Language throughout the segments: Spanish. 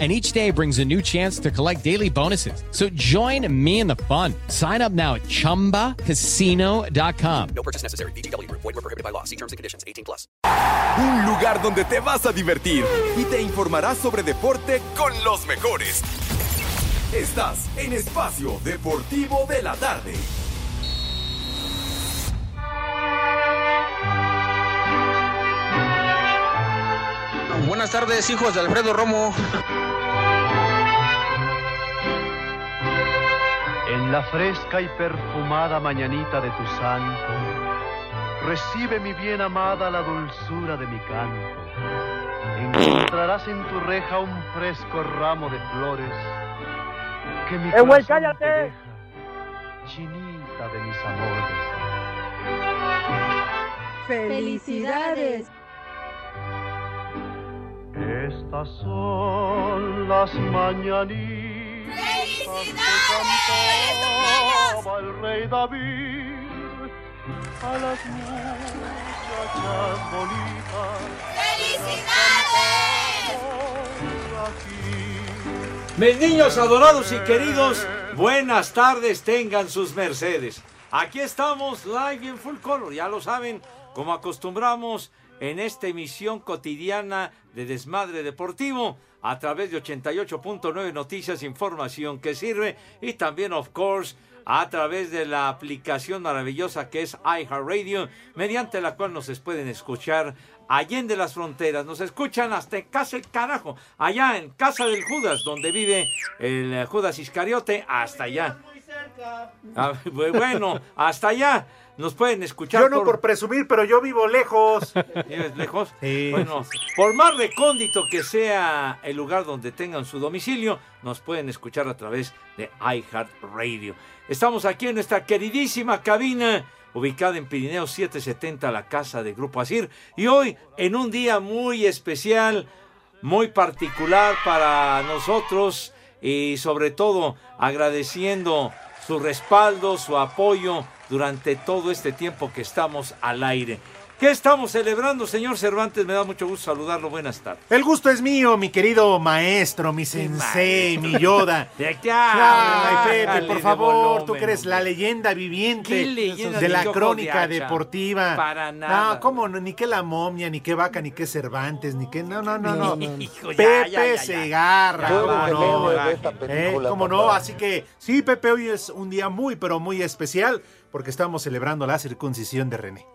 and each day brings a new chance to collect daily bonuses. So join me in the fun. Sign up now at ChumbaCasino.com. No purchase necessary. BGW. Void were prohibited by law. See terms and conditions. 18 plus. Un lugar donde te vas a divertir y te informarás sobre deporte con los mejores. Estás en Espacio Deportivo de la Tarde. Buenas tardes, hijos de Alfredo Romo. En la fresca y perfumada mañanita de tu santo, recibe mi bien amada la dulzura de mi canto. Encontrarás en tu reja un fresco ramo de flores que mi ¡Eh, güey, corazón cállate! te deja, chinita de mis amores. ¡Felicidades! Estas son las mañanitas que cantaba el rey David a las muchachas bonitas. Mis niños adorados y queridos, buenas tardes tengan sus mercedes. Aquí estamos live y en full color, ya lo saben, como acostumbramos en esta emisión cotidiana de Desmadre Deportivo a través de 88.9 Noticias, información que sirve y también, of course, a través de la aplicación maravillosa que es iHeartRadio, mediante la cual nos pueden escuchar allende las fronteras. Nos escuchan hasta casa el carajo, allá en casa del Judas, donde vive el eh, Judas Iscariote, hasta allá. Ah, bueno, hasta allá. Nos pueden escuchar. Yo no por presumir, pero yo vivo lejos. ¿Vives lejos? Sí. Bueno, por más recóndito que sea el lugar donde tengan su domicilio, nos pueden escuchar a través de iHeartRadio. Estamos aquí en nuestra queridísima cabina, ubicada en Pirineo 770, la casa de Grupo Asir. Y hoy, en un día muy especial, muy particular para nosotros y sobre todo agradeciendo su respaldo, su apoyo durante todo este tiempo que estamos al aire. ¿Qué estamos celebrando, señor Cervantes? Me da mucho gusto saludarlo. Buenas tardes. El gusto es mío, mi querido maestro, mi sensei, mi Yoda. De aquí Ay, Pepe, por favor, tú que eres la leyenda viviente ¿Qué leyenda de la crónica de deportiva. Para nada. No, cómo no, ni que la momia, ni que vaca, ni que Cervantes, ni que no, no, no, no. Hijo, ya, Pepe ya, ya, ya. Segarra, Ya, cómo va, no. ya, ¿Eh? ¿Cómo no? Así que sí, Pepe, hoy es un día muy, pero muy especial porque estamos celebrando la circuncisión de René.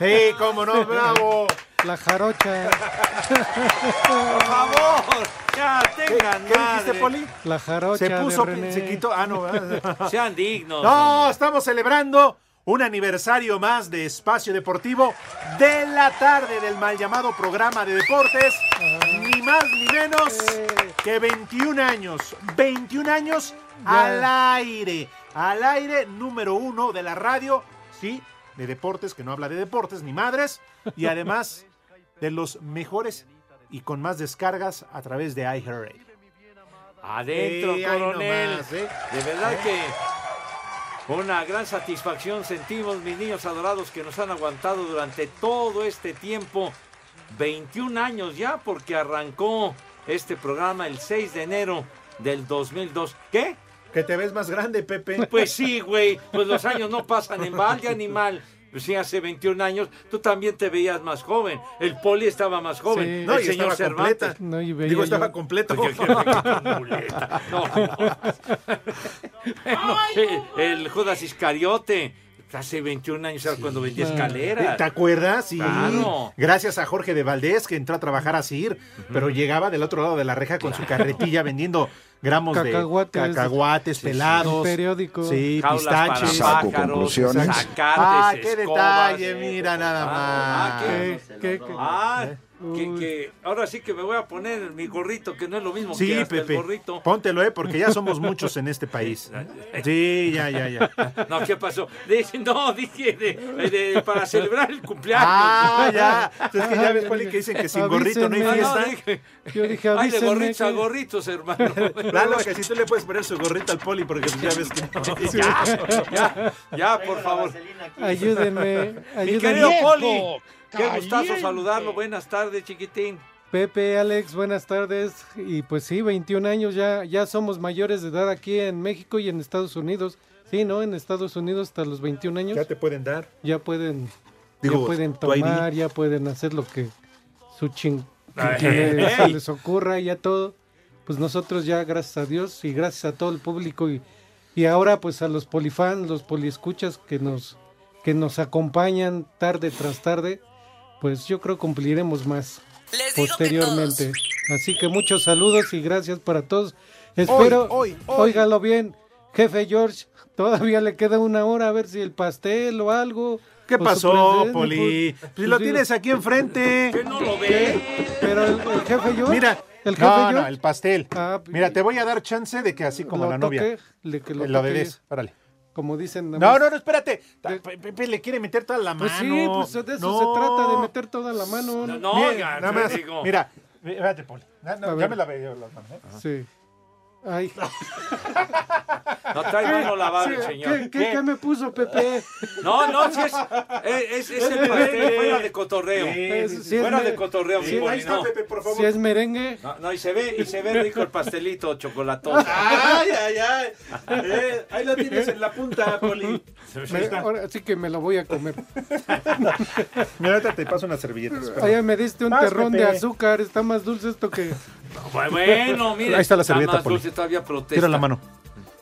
¡Sí, cómo no! ¡Bravo! La jarocha. Por favor, ya tengan ¿Qué madre. dijiste, Poli? La jarocha Se puso, de René. se quitó. Ah, no. Sean dignos. No, estamos celebrando un aniversario más de Espacio Deportivo de la tarde del mal llamado programa de deportes. Ni más ni menos que 21 años. 21 años al aire. Al aire número uno de la radio. Sí, de deportes, que no habla de deportes ni madres. Y además de los mejores y con más descargas a través de iHeartRadio. Adentro, coronel. nomás, ¿eh? De verdad que una gran satisfacción sentimos, mis niños adorados, que nos han aguantado durante todo este tiempo. 21 años ya, porque arrancó este programa el 6 de enero del 2002. ¿Qué? Que te ves más grande, Pepe. Pues sí, güey. Pues los años no pasan en balde, animal. Pues sí, hace 21 años tú también te veías más joven. El poli estaba más joven. Sí. el No, y señor estaba Cervantes. completa. No, y veía Digo, yo- estaba completo. Oye. No, no. el, el Judas Iscariote. Hace 21 años era cuando vendía escaleras. ¿Te acuerdas? Sí. Claro. Gracias a Jorge de Valdés, que entró a trabajar a CIR, pero llegaba del otro lado de la reja con su carretilla vendiendo gramos Cacahuates. de cacahuates pelados. Periódico. Sí, Jaulas para pistaches. Saco pájaros, conclusiones. zacates, Ah, qué escobas, detalle, eh. mira nada Ah, más. ¿qué? ¿Qué, qué, qué? Ah, ¿Eh? Que, ahora sí que me voy a poner mi gorrito, que no es lo mismo Sí, que hasta Pepe. el gorrito. Póntelo, eh, porque ya somos muchos en este país. Sí, ya, ya, ya. No, ¿qué pasó? Dice, no, dije de, de- para celebrar el cumpleaños. Ah, ya. Es que ya ves, Poli, que dicen que sin gorrito no hay Avísenme. No, no, fiesta. dije, Yo dije, Hay de gorritos a gorritos, hermano. Claro, que si tú le puedes poner su gorrito al Poli, porque ya ves que no. ya, ya, ya, por favor. Ayúdenme, Mi ayúdenme. querido Poli, qué gustazo saludarlo. Buenas tardes, chiquitín. Pepe, Alex, buenas tardes. Y pues sí, 21 años ya, ya somos mayores de edad aquí en México y en Estados Unidos. Sí, ¿no? En Estados Unidos hasta los 21 años Ya te pueden dar. ya pueden, Digo, ya pueden tomar, ya pueden hacer lo que su ching Ay, que les, se ey. les ocurra y ya todo. Pues nosotros ya, gracias a Dios y gracias a todo el público y, y ahora pues a los polifans, los poliescuchas que nos, que nos acompañan tarde tras tarde, pues yo creo cumpliremos más posteriormente. Así que muchos saludos y gracias para todos. Espero, hoy, hoy. óigalo bien, jefe George, todavía le queda una hora a ver si el pastel o algo. ¿Qué pasó, Poli? pues, Si lo pues, tienes aquí enfrente. Que no lo ve. Pero el, el jefe George, Mira, el jefe no, George, no, el pastel. Ah, Mira, te voy a dar chance de que así como lo la novia. toque, le- que lo Lo toque, bebés, órale. Como dicen. No, no, no, espérate. Pe- Pepe le quiere meter toda la mano. Pues sí, pues de eso No. se trata, de meter toda la mano. No, ¿no? no, Mira, oiga, nada más. digo. Mira, espérate, Poli. No, ya me la veo las manos. ¿eh? Sí. Ay. No trae mano lavada el Sí, señor. ¿Qué, qué, qué me puso Pepe? No, no, si es, es, es, es el pastel fuera de cotorreo. sí, sí. fuera de cotorreo, mi Ahí está, no. Pepe, por favor. Si es merengue, No, no, y se ve, y se ve rico el pastelito chocolatoso. Ay, ay, ay. Eh, ahí lo tienes en la punta, Poli. me- ahora sí que me lo voy a comer. Mira, ahorita te paso unas servilletas. espera. Oye, me diste un Más, terrón de azúcar, está más dulce esto que... Bueno, mira. Ahí está la servilleta, más Poli. Todavía protesta. Tira la mano.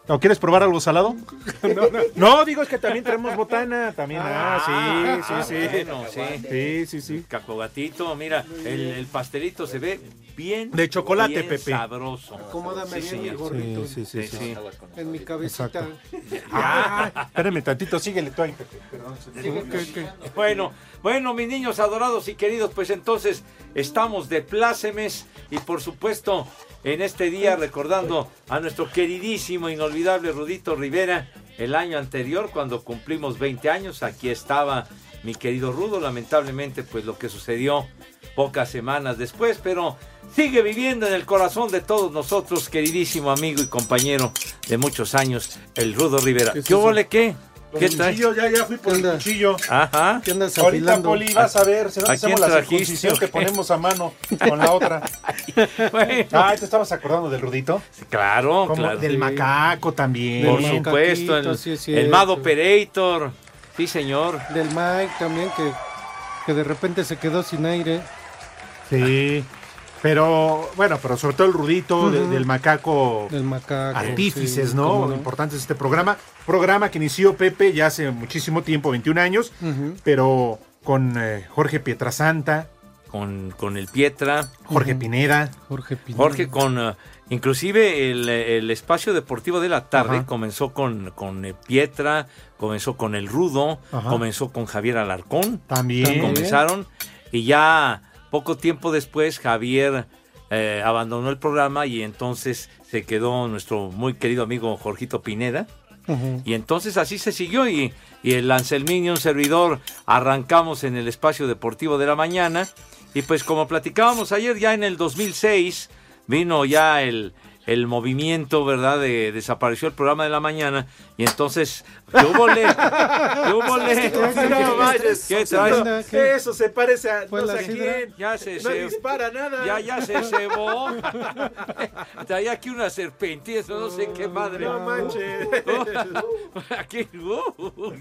¿O quieres probar algo salado? No, digo, es que también tenemos botana. También. Ah, sí, sí, sí. Bueno, sí. Sí, sí, sí. Cacahuatito, mira, el, el pastelito se ve bien. De chocolate, bien Pepe. sabroso. Acomódame Sí, bien gorrito Sí, sí, sí. Sí. en mi cabecita. Ah, espérame tantito, síguele tú ahí, Pepe. Perdón. ¿Qué, qué? Bueno, bueno, mis niños adorados y queridos, pues entonces estamos de plácemes y por supuesto en este día recordando a nuestro queridísimo, inolvidable Rudito Rivera, el año anterior cuando cumplimos 20 años, aquí estaba mi querido Rudo, lamentablemente pues lo que sucedió pocas semanas después, pero sigue viviendo en el corazón de todos nosotros, queridísimo amigo y compañero de muchos años, el Rudo Rivera. ¿Qué ole qué? ¿Qué cuchillo, ya, ya fui por el cuchillo. Ajá. ¿Qué andas Ahorita, afilando? Poli, vas a ver, si no ¿A hacemos quién la circuncisión que ponemos a mano con la otra. Bueno, Ah, ¿te estabas acordando del Rudito? claro, Como claro. Del Sí. macaco también. Por Del supuesto, el, sí. Mad Operator. Sí, señor. Del Mike también, que, que de repente se quedó sin aire. Sí. Pero, bueno, pero sobre todo el Rudito, de- del macaco. Del macaco. Artífices, sí, ¿no? cómo Importante es este programa. Programa que inició Pepe ya hace muchísimo tiempo, 21 años, pero con eh, Jorge Pietrasanta, Con, con el Pietra. Jorge Pineda. Jorge Pineda. Jorge con... eh, inclusive el, el espacio deportivo de la tarde Ajá. comenzó con, con eh, Pietra, comenzó con el Rudo, Ajá. comenzó con Javier Alarcón. También. Comenzaron y ya poco tiempo después Javier eh, abandonó el programa y entonces se quedó nuestro muy querido amigo Jorgito Pineda. Y entonces así se siguió y, y el Anselminio, un servidor, arrancamos en el espacio deportivo de la mañana. Y pues como platicábamos ayer, ya en el 2006 vino ya el, el movimiento, ¿verdad? De, desapareció el programa de la mañana y entonces, ¿qué hubo le? ¿Qué hubo le? No vayas. ¿Qué traes? Eso se parece a Fue no la sé a quién. Ya se, No se- dispara nada. ya, ya se cebó. Traía aquí una serpiente, eso no sé qué madre. No manches. Aquí, uh,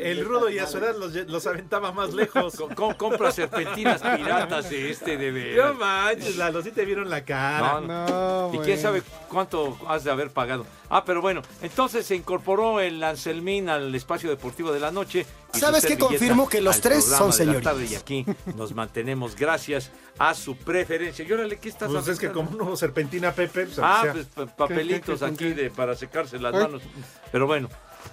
El rudo y a su edad los, los aventaba más lejos. Co- co- compra serpentinas piratas de este de No veras. manches, Lalo, sí te vieron la cara. No, No, ¿Y quién sabe cuánto has de haber pagado. Ah, pero bueno, entonces se incorporó el Anselmín al espacio deportivo de la noche. ¿Sabes qué? Confirmo que los tres son señoritas. tarde Y aquí nos mantenemos gracias a su preferencia. Y órale, ¿qué estás Pues es que como no serpentina Pepe, pues, Ah, o sea, pues pa- papelitos ¿Qué, qué, aquí de, para secarse las manos. Pero bueno,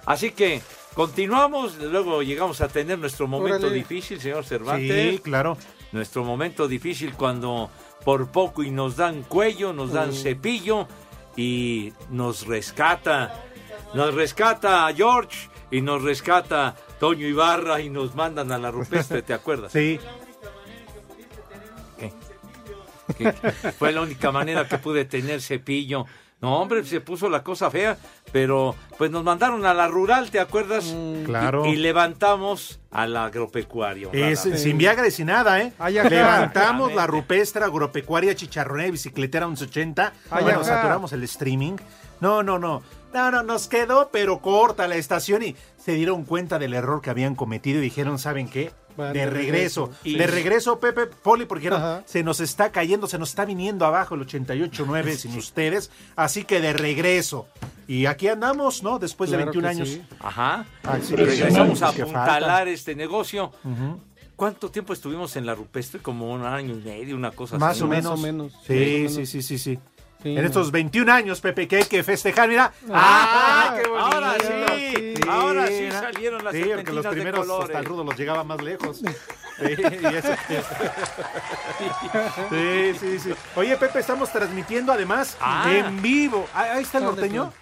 así que continuamos. Luego llegamos a tener nuestro momento Órale. difícil, señor Cervantes. sí, claro. Nuestro momento difícil cuando por poco y nos dan cuello, nos dan cepillo y nos rescata. Nos rescata a George y nos rescata Toño Ibarra y nos mandan a la rupestre, ¿te acuerdas? Sí. que fue la única manera que pude tener cepillo. No, hombre, se puso la cosa fea, pero pues nos mandaron a la rural, ¿te acuerdas? Mm, Claro. Y, y levantamos al agropecuario. Es, sin Viagra y sin nada, ¿eh? Ay. Levantamos la rupestra, agropecuaria, chicharronera y bicicletera 1180. Ay, bueno, saturamos el streaming. No, no, no. No, no, nos quedó, pero corta la estación y se dieron cuenta del error que habían cometido y dijeron, ¿saben qué? Van de regreso. regreso. Y- De regreso, Pepe, Poli, porque Ajá. se nos está cayendo, se nos está viniendo abajo el 88.9 sin ustedes. Así que de regreso. Y aquí andamos, ¿no? Después de Claro 21 que años. sí. Ajá. Ah, sí, Regresamos a apuntalar este negocio. ¿Cuánto tiempo estuvimos en la rupestre? Como un año y medio, una cosa Más así. o ¿no? Más menos. o menos. Sí, sí, menos. sí, sí, sí. Sí, en no. estos 21 años, Pepe, que hay que festejar, mira. Ah, qué bonito! ahora sí, las Sí, porque los primeros colores. hasta el rudo los llegaba más lejos. Sí, y eso- sí, sí, sí. Oye, Pepe, estamos transmitiendo además Ah. en vivo. Ah, Ahí está el ¿Dónde norteño.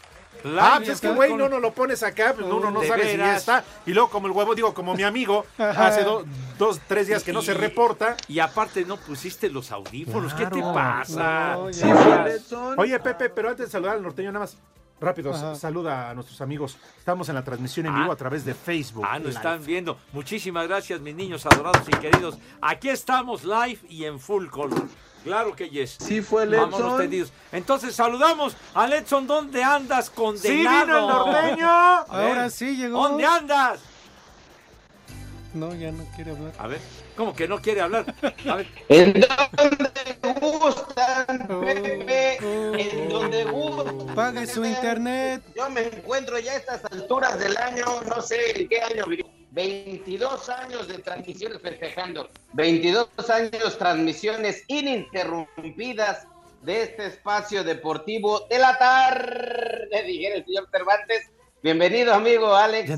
Ah, pues es que, con- güey, no nos lo pones acá, pues uno no sabe si ya veras. está. Y luego, como el huevo, digo, como mi amigo, hace do- dos, tres días que no se reporta. Y aparte no pusiste los audífonos. ¿Qué te pasa? No, Sí, ya. Oye, Pepe, pero antes de saludar al norteño, nada más. Rápido, Ajá. saluda a nuestros amigos. Estamos en la transmisión en Ah. vivo a través de Facebook. Ah, nos están viendo. Muchísimas gracias, mis niños adorados y queridos. Aquí estamos live y en full color. Claro que yes. Sí fue Vámonos Letson. tendidos. Entonces saludamos a Letson. ¿Dónde andas, ¡Sí condenado? vino el norteño! Ahora sí llegó. ¿Dónde andas? No, ya no quiere hablar. A ver, ¿cómo que no quiere hablar? A ver, En donde gustan, Oh, Pepe, oh. en donde gustan. Pague su internet. Yo me encuentro ya a estas alturas del año, no sé en qué año viví. 22 años de transmisiones festejando. 22 años transmisiones ininterrumpidas de este espacio deportivo de la tarde, dijera el señor Cervantes. Bienvenido, amigo Alex.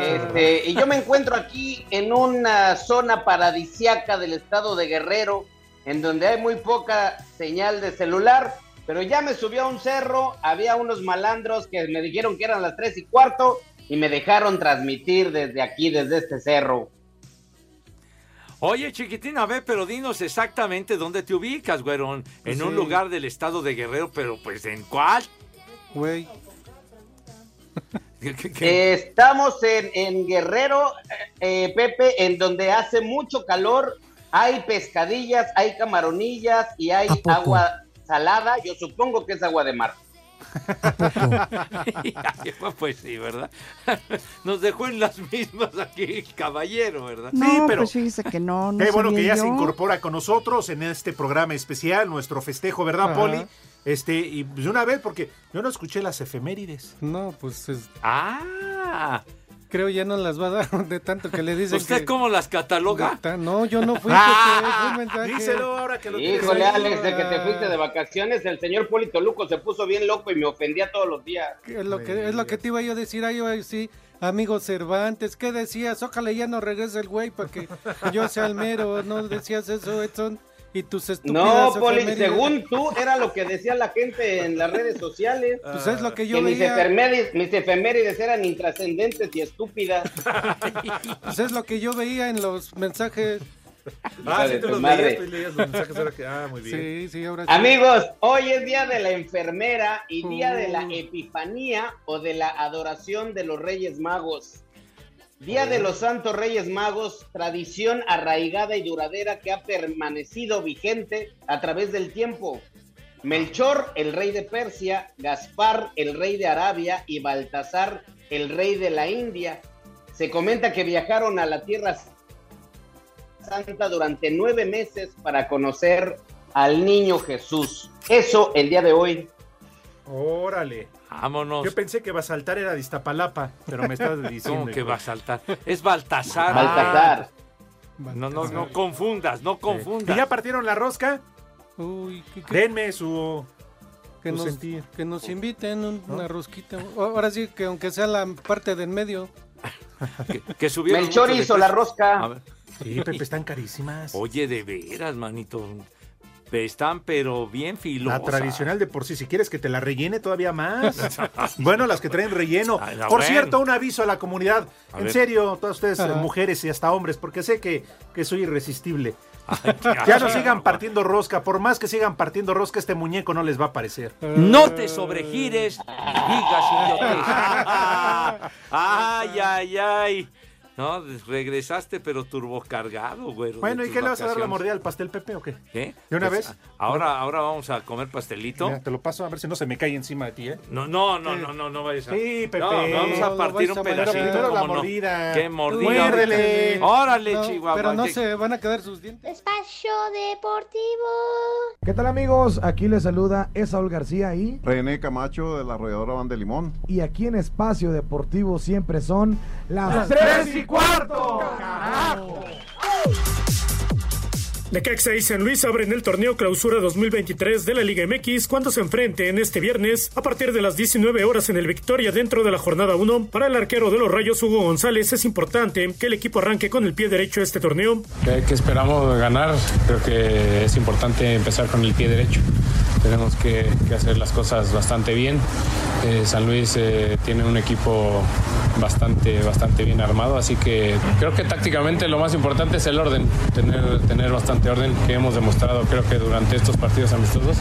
Este, y yo me encuentro aquí en una zona paradisiaca del estado de Guerrero, en donde hay muy poca señal de celular, pero ya me subí a un cerro, había unos malandros que me dijeron que eran las tres y cuarto y me dejaron transmitir desde aquí, desde este cerro. Oye, chiquitín, a ver, pero dinos exactamente dónde te ubicas, güerón. En Sí. un lugar del estado de Guerrero, pero pues ¿en cuál? Güey. ¿Qué- qué- qué? Estamos en, en Guerrero, eh, Pepe, en donde hace mucho calor, hay pescadillas, hay camaronillas y hay agua salada, yo supongo que es agua de mar. pues sí, ¿verdad? Nos dejó en las mismas aquí, caballero, ¿verdad? Sí, No, pero- pues fíjese que no, no Qué bueno que ya se yo. incorpora con nosotros en este programa especial, nuestro festejo, ¿verdad, Ajá. Poli? Este, y de una vez, porque yo no escuché las efemérides. No, pues es- Ah, creo ya no las va a dar de tanto que le dicen ¿usted que... cómo las cataloga? No, yo no fui. Ah, porque fue díselo ahora que lo tienes Híjole, ahí. Alex, de que te fuiste de vacaciones, el señor Polito Luco se puso bien loco y me ofendía todos los días. Es lo que, es lo que te iba yo a decir, ahí decir, amigo Cervantes, ¿qué decías? Ojalá ya no regrese el güey para que yo sea el mero, ¿no decías eso, Edson? Y tus estúpidas No, Poli, efemérides. según tú, era lo que decía la gente en las redes sociales. Pues es lo que yo que mis veía, efemérides, mis efemérides eran intrascendentes y estúpidas. pues es lo que yo veía en los mensajes. Ah, sí, tu los madre. leías, tú leías los mensajes ahora que... Ah, muy bien. Sí, sí, ahora sí. Amigos, hoy es día de la enfermera y día de la Uh. epifanía o de la adoración de los Reyes Magos. Día de los Santos Reyes Magos, tradición arraigada y duradera que ha permanecido vigente a través del tiempo. Melchor, el rey de Persia, Gaspar, el rey de Arabia y Baltasar, el rey de la India. Se comenta que viajaron a la Tierra Santa durante nueve meses para conocer al niño Jesús. Eso el día de hoy. Órale. Vámonos. Yo pensé que va a saltar era de Iztapalapa, pero me estás diciendo. ¿Cómo que hijo. va a saltar? Es Baltasar. Baltasar. No, no, no confundas, no ¿Y confundas. ya partieron la rosca? Uy, ¿qué- qué- Denme su, que, nos, sentir. que nos inviten un- una rosquita. Ahora sí, que aunque sea la parte del medio. Que, que subieron Melchor hizo la rosca. A ver. Sí, Pepe, están carísimas. Oye, de veras, manito. Están, pero bien filosas. La tradicional de por sí, si quieres que te la rellene todavía más. bueno, las que traen relleno. Ay, por bueno. cierto, un aviso a la comunidad. A en ver. serio, todas ustedes, mujeres y hasta hombres, porque sé que, que soy irresistible. Ay, Ya no sigan partiendo rosca. Por más que sigan partiendo rosca, este muñeco no les va a parecer. No te sobregires ni digas idiotes. ay, ay, ay. No, regresaste, pero turbocargado, güey. Bueno, ¿y qué le vas a dar la mordida al pastel, Pepe, o qué? ¿Qué? ¿De una Pues, vez? Ahora, ahora vamos a comer pastelito. Mira, te lo paso a ver si no se me cae encima de ti, ¿eh? No, no, no, no, no, no vayas a. Sí, Pepe. No, vamos a partir un pedacito. primero la ¿cómo no? mordida. ¿Qué mordida? Muérdele. Órale, No, Chihuahua. pero no ¿qué- se van a quedar sus dientes. Espacio Deportivo. ¿Qué tal amigos? Aquí les saluda Esaúl García y, René Camacho de la arrolladora Van de Limón. y aquí en Espacio Deportivo siempre son las, ¡Tres y cuarto! Necaxa y San Luis abren el torneo Clausura 2023 de la Liga MX cuando se enfrenten este viernes a partir de las 19 horas en el Victoria dentro de la jornada 1. Para el arquero de los Rayos Hugo González es importante que el equipo arranque con el pie derecho este torneo. que, que esperamos ganar. Creo que es importante empezar con el pie derecho. Tenemos que, que hacer las cosas bastante bien. Eh, San Luis eh, tiene un equipo bastante, bastante bien armado, así que creo que tácticamente lo más importante es el orden, tener, tener bastante orden que hemos demostrado creo que durante estos partidos amistosos.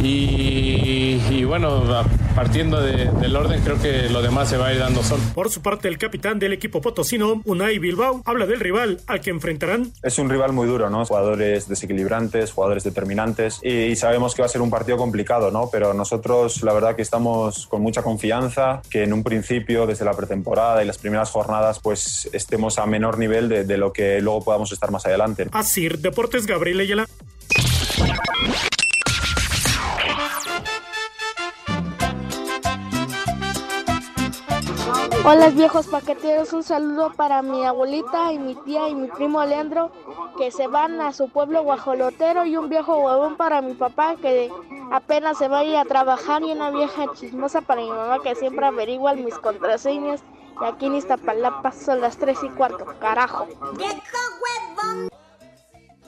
Y, y bueno, a- partiendo de- del orden creo que lo demás se va a ir dando solo. Por su parte, el capitán del equipo potosino, Unai Bilbao, habla del rival al que enfrentarán. Es un rival muy duro, ¿no? Jugadores desequilibrantes, jugadores determinantes y, y sabemos que va a ser un partido complicado, ¿no? Pero nosotros la verdad que estamos con mucha confianza, que en un principio, desde la pretemporada y las primeras jornadas, pues estemos a menor nivel de, de lo que luego podamos estar más adelante. Asir Deportes Gabriel Ayala. Hola viejos paqueteros, un saludo para mi abuelita y mi tía y mi primo Leandro que se van a su pueblo guajolotero y un viejo huevón para mi papá que apenas se va a ir a trabajar y una vieja chismosa para mi mamá que siempre averigua mis contraseñas y aquí en Iztapalapa son las 3 y cuarto, carajo.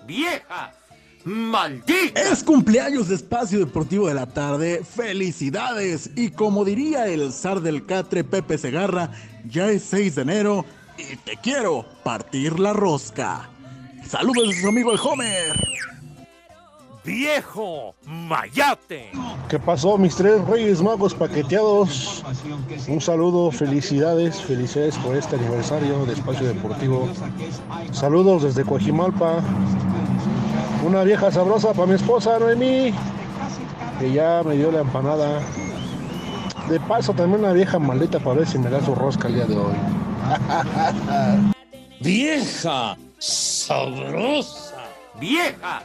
¡Vieja! ¡Maldita! Es cumpleaños de Espacio Deportivo de la Tarde. ¡Felicidades! Y como diría el zar del catre Pepe Segarra, ya es 6 de enero y te quiero partir la rosca. Saludos de su amigo el Homer. ¡Viejo! ¡Mayate! ¿Qué pasó, mis tres reyes magos paqueteados? Un saludo, felicidades, felicidades por este aniversario de Espacio Deportivo. Saludos desde Coajimalpa. Una vieja sabrosa para mi esposa Noemí, que ya me dio la empanada. De paso, también una vieja maldita para ver si me da su rosca el día de hoy. ¡Vieja! ¡Sabrosa! ¡Vieja!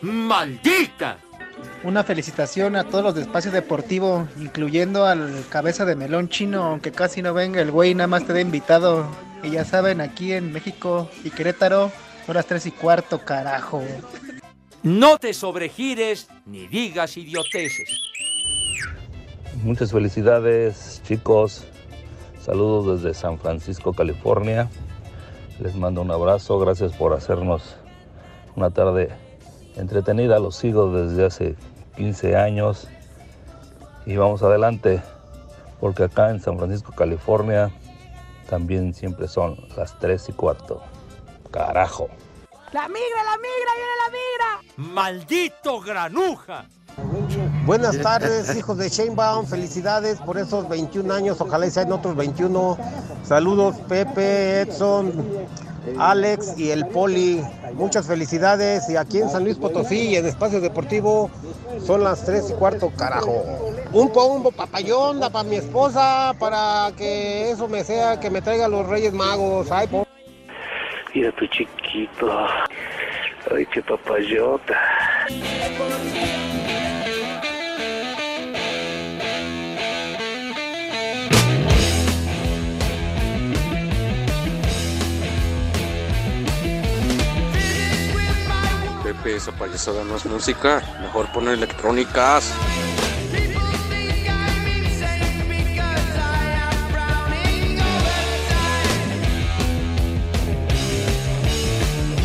¡Maldita! Una felicitación a todos los de Espacio Deportivo, incluyendo al cabeza de melón chino, aunque casi no venga el güey, nada más te da invitado. Y ya saben, aquí en México y Querétaro, son las 3 y cuarto, carajo. No te sobregires ni digas idioteces. Muchas felicidades, chicos. Saludos desde San Francisco, California. Les mando un abrazo. Gracias por hacernos una tarde entretenida. Los sigo desde hace 15 años. Y vamos adelante, porque acá en San Francisco, California, también siempre son las 3 y cuarto. Carajo. La migra, la migra, viene la migra. ¡Maldito granuja! Buenas tardes, hijos de Sheinbaum. Felicidades por esos 21 años. Ojalá y sean otros 21. Saludos, Pepe, Edson, Alex y el Poli. Muchas felicidades. Y aquí en San Luis Potosí y en Espacio Deportivo son las 3 y cuarto, carajo. Un pombo papayón para mi esposa para que eso me sea, que me traiga los Reyes Magos. Ay, po- Mira tu chiquito. Ay, qué papayota. Pepe, esa payasada no es música. Mejor poner electrónicas.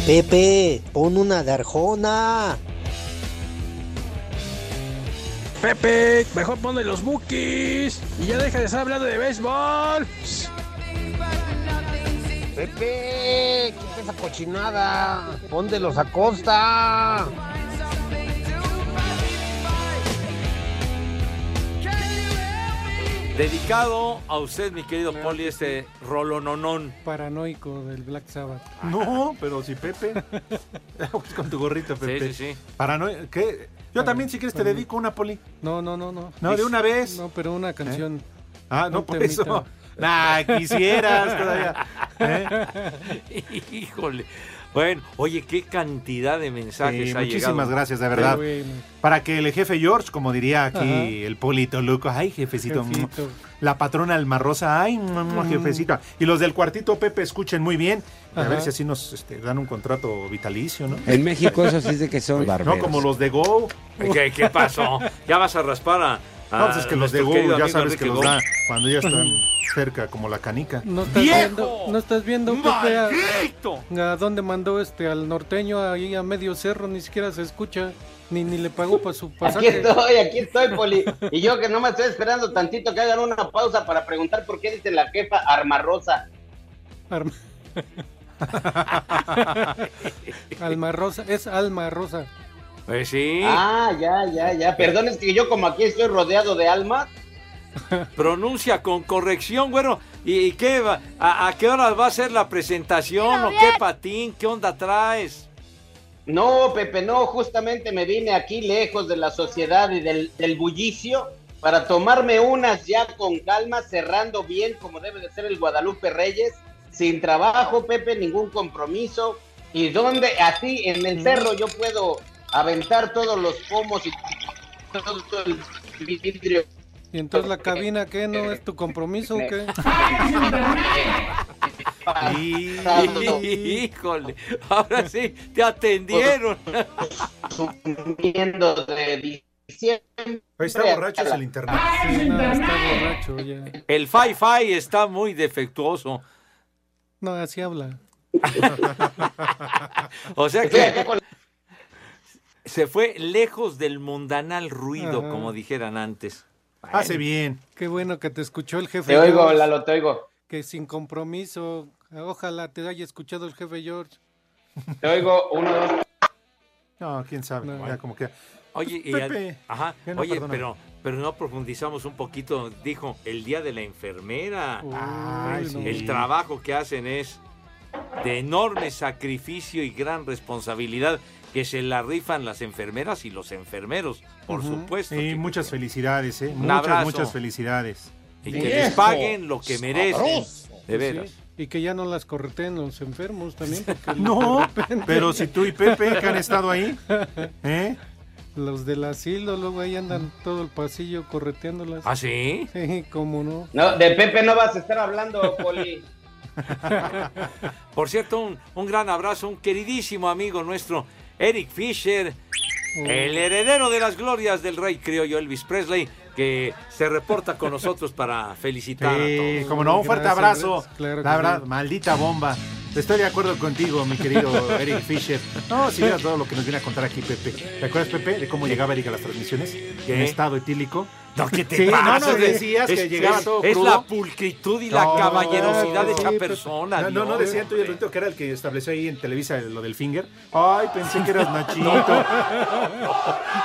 Pepe, pon una de Arjona. Pepe, mejor ponle los bookies y ya deja de estar hablando de béisbol. Pepe, quita esa cochinada. Pon de los Dedicado a usted, mi querido Poli, este rolononón. Paranoico del Black Sabbath. No, pero si Pepe. Con tu gorrito, Pepe. Sí, sí, sí. Paranoia- ¿Qué? Yo también, si quieres, te dedico una, Poli. No, no, no, no. No, de una vez. No, pero una canción. Ah, no, Un por temita. eso. Nah, quisieras todavía. ¿Eh? Híjole. Bueno, oye, qué cantidad de mensajes Sí, ha muchísimas llegado. gracias, de verdad. Bueno. Para que el jefe George, como diría aquí Ajá. el Polito Luco, ay, jefecito. Jefito. La patrona Alma Rosa, ay, mm, Mm. jefecito. Y los del cuartito Pepe escuchen muy bien. A ver si así nos este, dan un contrato vitalicio, ¿no? En México eso sí es de que son No barberos. como los de Go. ¿Qué, qué pasó? ¿Ya vas a raspar a.? A No, pues es que los de nuestro Go, querido ya sabes que los da cuando ya están cerca, como la canica. No estás ¡Viejo! viendo, no estás viendo a, dónde mandó este al norteño ahí a medio cerro, ni siquiera se escucha, ni ni le pagó para su Aquí pasaje. estoy, aquí estoy, Poli. Y yo que no me estoy esperando tantito que hagan una pausa para preguntar por qué dice la jefa Arma Rosa. Arma- Alma Rosa, es Alma Rosa. Pues sí. Ah, ya, ya, ya. Perdón, es que yo como aquí estoy rodeado de almas. Pronuncia con corrección, güero. ¿Y, qué va? ¿A, a qué hora va a ser la presentación? ¿O qué patín? ¿Qué onda traes? No, Pepe, no, justamente me vine aquí lejos de la sociedad y del, del bullicio para tomarme unas ya con calma, cerrando bien como debe de ser el Guadalupe Reyes, sin trabajo, Pepe, ningún compromiso. Y donde así en el cerro yo puedo aventar todos los pomos y todo el vidrio. Y entonces la cabina, ¿qué? ¿No es tu compromiso o qué? Híjole, ahora sí, te atendieron. Subiendo de diciembre. Ahí está borracho el internet. Sí, no, está borracho ya. El Fi-Fi está muy defectuoso. No, así habla. O sea que se fue lejos del mundanal ruido, Ajá. como dijeran antes. Hace bien. Qué bueno que te escuchó el jefe. Te oigo, George, Lalo, te oigo. Que sin compromiso, ojalá te haya escuchado el jefe George. Te oigo, uno, dos. No, quién sabe. No. ya como que. Oye, y Pepe. al- ajá, no, oye, pero, pero no profundizamos un poquito. Dijo, el día de la enfermera. Ay, Uy, sí. no. El trabajo que hacen es de enorme sacrificio y gran responsabilidad que se la rifan las enfermeras y los enfermeros, por supuesto. Sí, muchas felicidades, ¿eh? Un Muchas, abrazo. muchas felicidades. Y que les paguen lo que merecen. De veras. Sí, Y que ya no las correten los enfermos también. No, pero si tú y Pepe que han estado ahí, ¿eh? Los del asilo, luego ahí andan todo el pasillo correteándolas. ¿Ah, sí? Sí, cómo no. No, de Pepe no vas a estar hablando, Poli. Por cierto, un, un gran abrazo, un queridísimo amigo nuestro, Eric Fisher, el heredero de las glorias del rey criollo Elvis Presley, que se reporta con nosotros para felicitar a Sí, todos. como no, un fuerte Gracias, abrazo. gracias, claro que La verdad, sí. maldita bomba. Estoy de acuerdo contigo, mi querido Eric Fisher. No, sí, mira todo lo que nos viene a contar aquí, Pepe. ¿Te acuerdas, Pepe, de cómo llegaba Eric a las transmisiones? En estado etílico. No, ¿qué te Sí, pasa? no nos decías Es- que llegaba es- todo Es crudo. la pulcritud y la No, caballerosidad hecha Pepe. persona. No, no, no Dios. decía tú y el Rito que era el que estableció ahí en Televisa lo del finger. Ay, pensé que eras Nachito.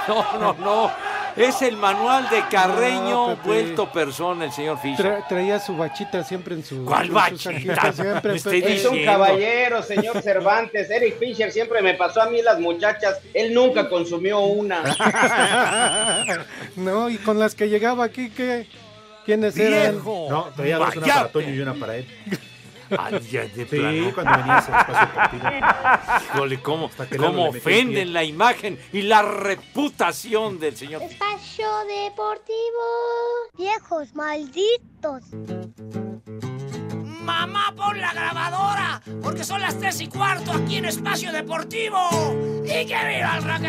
No, no, no. Es el manual de Carreño No, vuelto persona, el señor Fisher. Tra- traía su bachita siempre en su. ¿Cuál en bachita? siempre, Me estoy Pepe. Es un diciendo. caballero, señor Cervantes. Eric Fisher siempre me pasó a mí las muchachas. Él nunca consumió una. no, y con las que llegaba aquí, ¿qué? ¿Quiénes eran? ¡Viejo! No, traía dos, una para Toño y una para él. Ay, ya, de Sí, plano. cuando venías al espacio deportivo. Híjole, cómo, que cómo le ofenden la imagen y la reputación del señor. Espacio Deportivo. Viejos malditos. Mamá, pon la grabadora, porque son las tres y cuarto aquí en Espacio Deportivo. ¡Y que viva el rock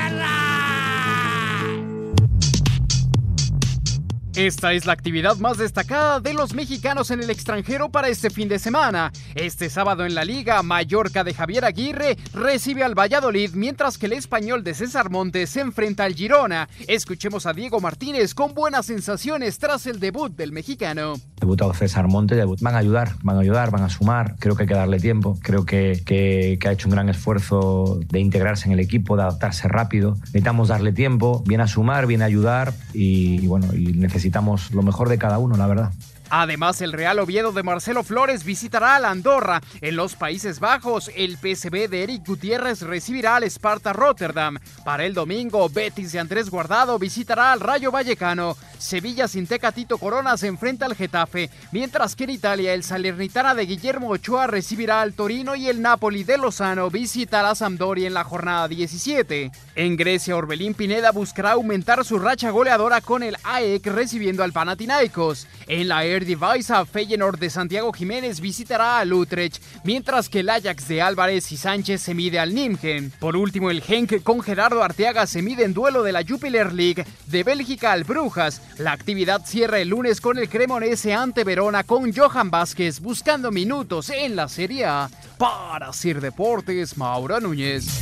Esta es la actividad más destacada de los mexicanos en el extranjero para este fin de semana. Este sábado en la Liga, Mallorca de Javier Aguirre recibe al Valladolid, mientras que el español de César Montes se enfrenta al Girona. Escuchemos a Diego Martínez con buenas sensaciones tras el debut del mexicano. Debutado César Montes, debut- van a ayudar, van a ayudar, van a sumar. Creo que hay que darle tiempo. Creo que, que- ha hecho un gran esfuerzo de integrarse en el equipo, de adaptarse rápido. Necesitamos darle tiempo, viene a sumar, viene a ayudar y, bueno, necesitamos lo mejor de cada uno, la verdad. Además, el Real Oviedo de Marcelo Flores visitará a la Andorra. En los Países Bajos, el PSV de Eric Gutiérrez recibirá al Sparta Rotterdam. Para el domingo, Betis de Andrés Guardado visitará al Rayo Vallecano. Sevilla sin Tecatito Corona se enfrenta al Getafe, mientras que en Italia el Salernitana de Guillermo Ochoa recibirá al Torino y el Napoli de Lozano visitará a Sampdoria en la jornada 17. En Grecia, Orbelín Pineda buscará aumentar su racha goleadora con el AEK recibiendo al Panathinaikos. En la Eredivisie, Feyenoord de Santiago Jiménez visitará al Utrecht, mientras que el Ajax de Álvarez y Sánchez se mide al Nimgen. Por último, el Genk con Gerardo Arteaga se mide en duelo de la Jupiler League de Bélgica al Brujas. La actividad cierra el lunes con el Cremonese ante Verona con Johan Vázquez buscando minutos en la Serie A. Para Sir Deportes, Mauro Núñez.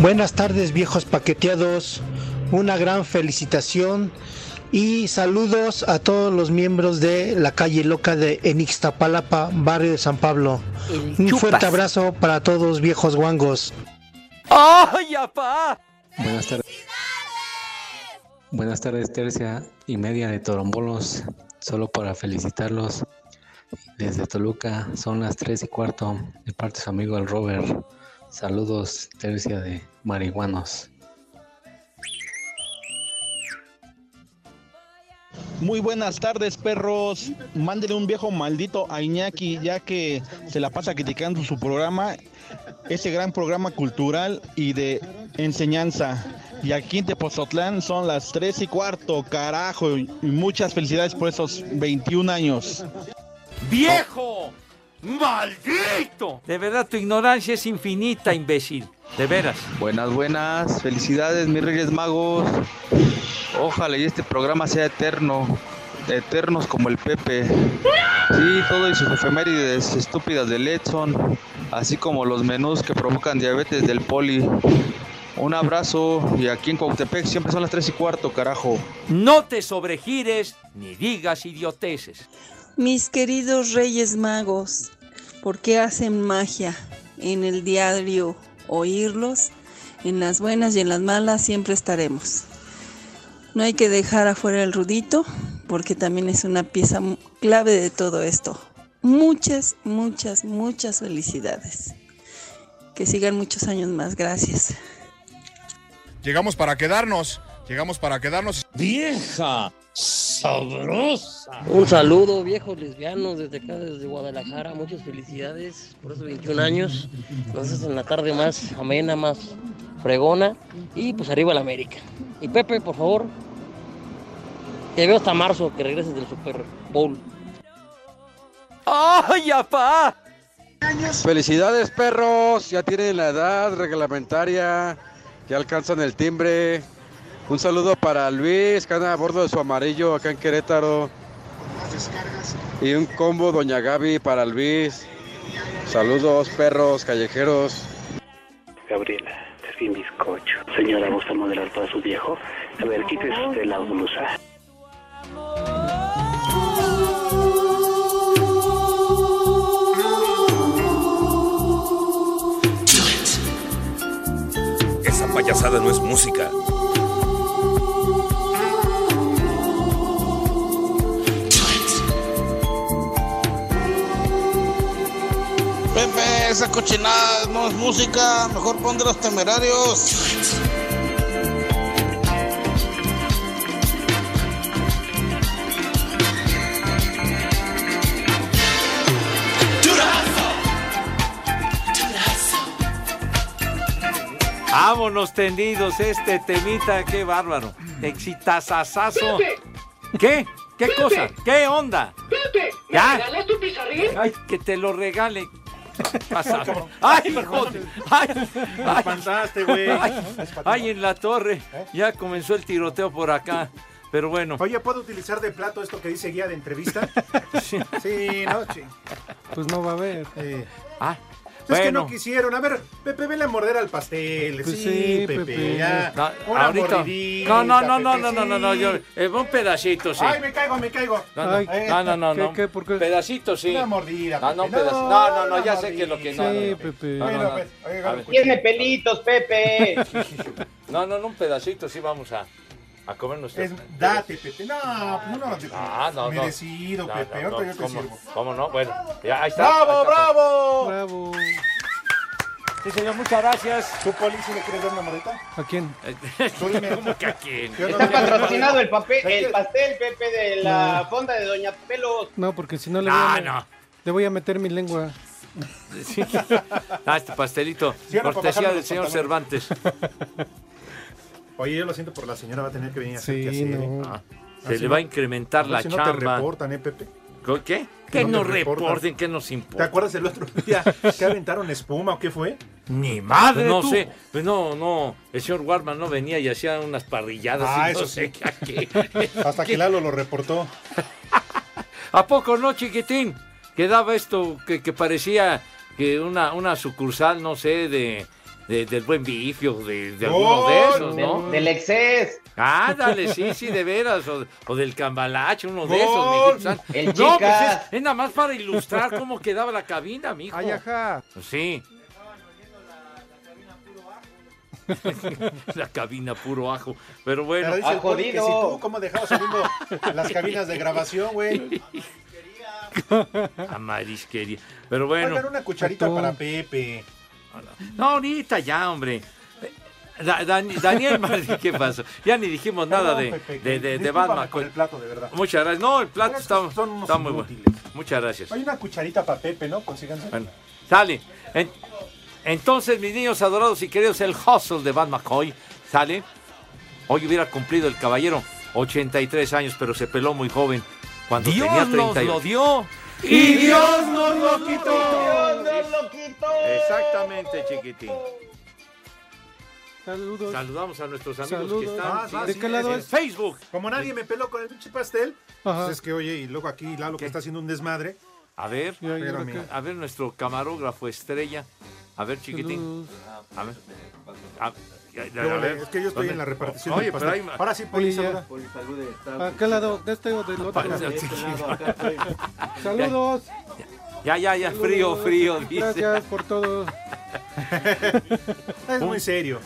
Buenas tardes viejos paqueteados, una gran felicitación y saludos a todos los miembros de la calle loca de Enixtapalapa, barrio de San Pablo. Un Chupas. fuerte abrazo para todos viejos guangos. ¡Ay, apá! Buenas tardes. Buenas tardes, tercia y media de Torombolos. Solo para felicitarlos. Desde Toluca son las 3 y cuarto. De parte de su amigo el Robert. Saludos, tercia de marihuanos. Muy buenas tardes, perros. Mándele un viejo maldito a Iñaki, ya que se la pasa criticando su programa, ese gran programa cultural y de enseñanza. Y aquí en Tepozotlán son las 3 y cuarto, carajo. Y muchas felicidades por esos 21 años. ¡Viejo! ¡Maldito! De verdad, tu ignorancia es infinita, imbécil. De veras. Buenas, buenas. Felicidades, mis Reyes Magos. Ojalá y este programa sea eterno. Eternos como el Pepe. Sí, todo y sus efemérides estúpidas del Edson. Así como los menús que provocan diabetes del poli. Un abrazo y aquí en Cuautepec siempre son las 3 y cuarto, carajo. No te sobregires ni digas idioteces. Mis queridos Reyes Magos, ¿por qué hacen magia? En el diario oírlos, en las buenas y en las malas siempre estaremos. No hay que dejar afuera el rudito, porque también es una pieza clave de todo esto. Muchas, muchas, muchas felicidades. Que sigan muchos años más. Gracias. Llegamos para quedarnos. Llegamos para quedarnos. ¡Vieja! ¡Sabrosa! Un saludo, viejos lesbianos, desde acá, desde Guadalajara. Muchas felicidades por esos 21 años. Nos hacen la tarde más amena, más fregona. Y pues arriba la América. Y Pepe, por favor, te veo hasta marzo que regreses del Super Bowl. ¡Ay, apá! Felicidades, perros. Ya tienen la edad reglamentaria. Ya alcanzan el timbre. Un saludo para Luis, que anda a bordo de su amarillo acá en Querétaro. Y un combo Doña Gaby para Luis. Saludos, perros callejeros. Gabriela, es bien bizcocho. Señora, ¿gusta modelar para su viejo? A ver, quítese usted la blusa. Esa payasada no es música. Pepe, esa cochinada no es música, mejor pon de los temerarios. Vámonos tendidos, este temita, qué bárbaro. Exitazazazo. ¿Qué? ¿Qué Pepe. cosa? ¿Qué onda? Pepe, ¿me ¿Ya? regalas tu pizarrín? Ay, que te lo regale. Pasa. Ay, hijo Ay, ay, espantaste, güey. Ay, ay, en la torre. Ya comenzó el tiroteo por acá. Pero bueno. Oye, ¿puedo utilizar de plato esto que dice guía de entrevista? Sí, no, sí. Pues no va a haber. Ah, Es que no quisieron. A ver, Pepe, vele a morder al pastel. Pues sí, sí, Pepe, Pepe. ya. No, Una ahorita. mordidita, No, no, no, no, Pepe, no, no, no, no, yo, eh, un pedacito, sí. Ay, me caigo, me caigo. No, no, Ay, no, no, no, ¿qué, no. qué, por qué? Pedacito, sí. Una mordida, No, no, un Pepe. pedazo- No, no, no, no, una ya sé que lo que no. Sí, no, no. Pepe. No, no, Bueno, no. pues. Tiene pelitos, Pepe. No, no, no, un pedacito, sí vamos a, a comer nuestro. Es- date, Pepe. No, pues no, Ah, no, no. Merecido, No, Pepe. no, Ahorita no, yo te ¿cómo, sirvo. ¿Cómo no? Bueno, ya, ahí está. ¡Bravo, ahí está. bravo! Bravo. Sí, señor, muchas gracias. ¿Tú, Poli, si le quieres dar una mordita? ¿A quién? Tú dime. ¿Cómo que a quién? Yo no Está patrocinado el papel, el pastel, Pepe, de la fonda de Doña Pelos. No, porque si no le voy No, a, no. le voy a meter mi lengua. Sí. Ah, este pastelito. Cortesía del señor pantalones. Cervantes. Oye, yo lo siento por la señora, va a tener que venir a hacer Sí, qué hacer, ¿eh? no. Ah, Ah, se le no- va a incrementar la si no chamba. te reportan, ¿eh, Pepe? ¿Qué? Que Que no nos te reportan. reporten, que nos ¿Te importa. acuerdas el otro día que aventaron espuma o qué fue? Ni madre. No tú. sé, pues no, no, el señor Warman no venía y hacía unas parrilladas. Ah, y no eso sé sí. qué, a qué. Hasta que Lalo lo reportó. ¿A poco no, chiquitín? Quedaba esto que, que parecía que una, una sucursal, no sé, de, de- del buen bifio, de, de alguno de esos, ¿no? Del, del exces. Ah, dale, sí, sí, de veras, o, o del cambalache, uno de Gol. esos, santo. El No, pues es, es nada más para ilustrar cómo quedaba la cabina, mijo. Ay, ajá. Sí. la cabina puro ajo. Pero bueno, Pero dice el Poli que si tú, ¿cómo dejabas saliendo las cabinas de grabación, güey? a marisquería. Pero bueno, Oigan, una cucharita para Pepe. No, ahorita ya, hombre. Da- Dan- Daniel Martí, ¿qué pasó? Ya ni dijimos nada de, de, de, de Batman. por el plato, de verdad. Muchas gracias. No, el plato está, estos son unos está muy bueno. Muchas gracias. Hay una cucharita para Pepe, ¿no? Consíganse. Bueno, sale. En- entonces, mis niños adorados y queridos, el hustle de Van McCoy sale. Hoy hubiera cumplido el caballero 83 años, pero se peló muy joven cuando tenía 30 dio. ¡Y Dios nos lo Dios quitó! nos lo quitó. Exactamente, chiquitín. Saludos. Saludamos a nuestros amigos Saludos. que están Ah, ah, ¿De sí, qué lado en es? Facebook. Como nadie me peló con el pinche pastel, Ajá. pues es que, oye, y luego aquí Lalo que está haciendo un desmadre. A ver, ahora qué. a ver nuestro camarógrafo estrella. A ver, chiquitín. Saludos. A ver. A, ya- ya- es que yo estoy ¿Dónde? en la repartición Oye, pero hay- Ahora sí, Poli, Oye, ya. saluda. ¿A qué lado? ¿De este o del otro? Para- Saludos. Ya, ya, ya, frío, Saludos. frío, dice. Gracias por todo. Es muy serio.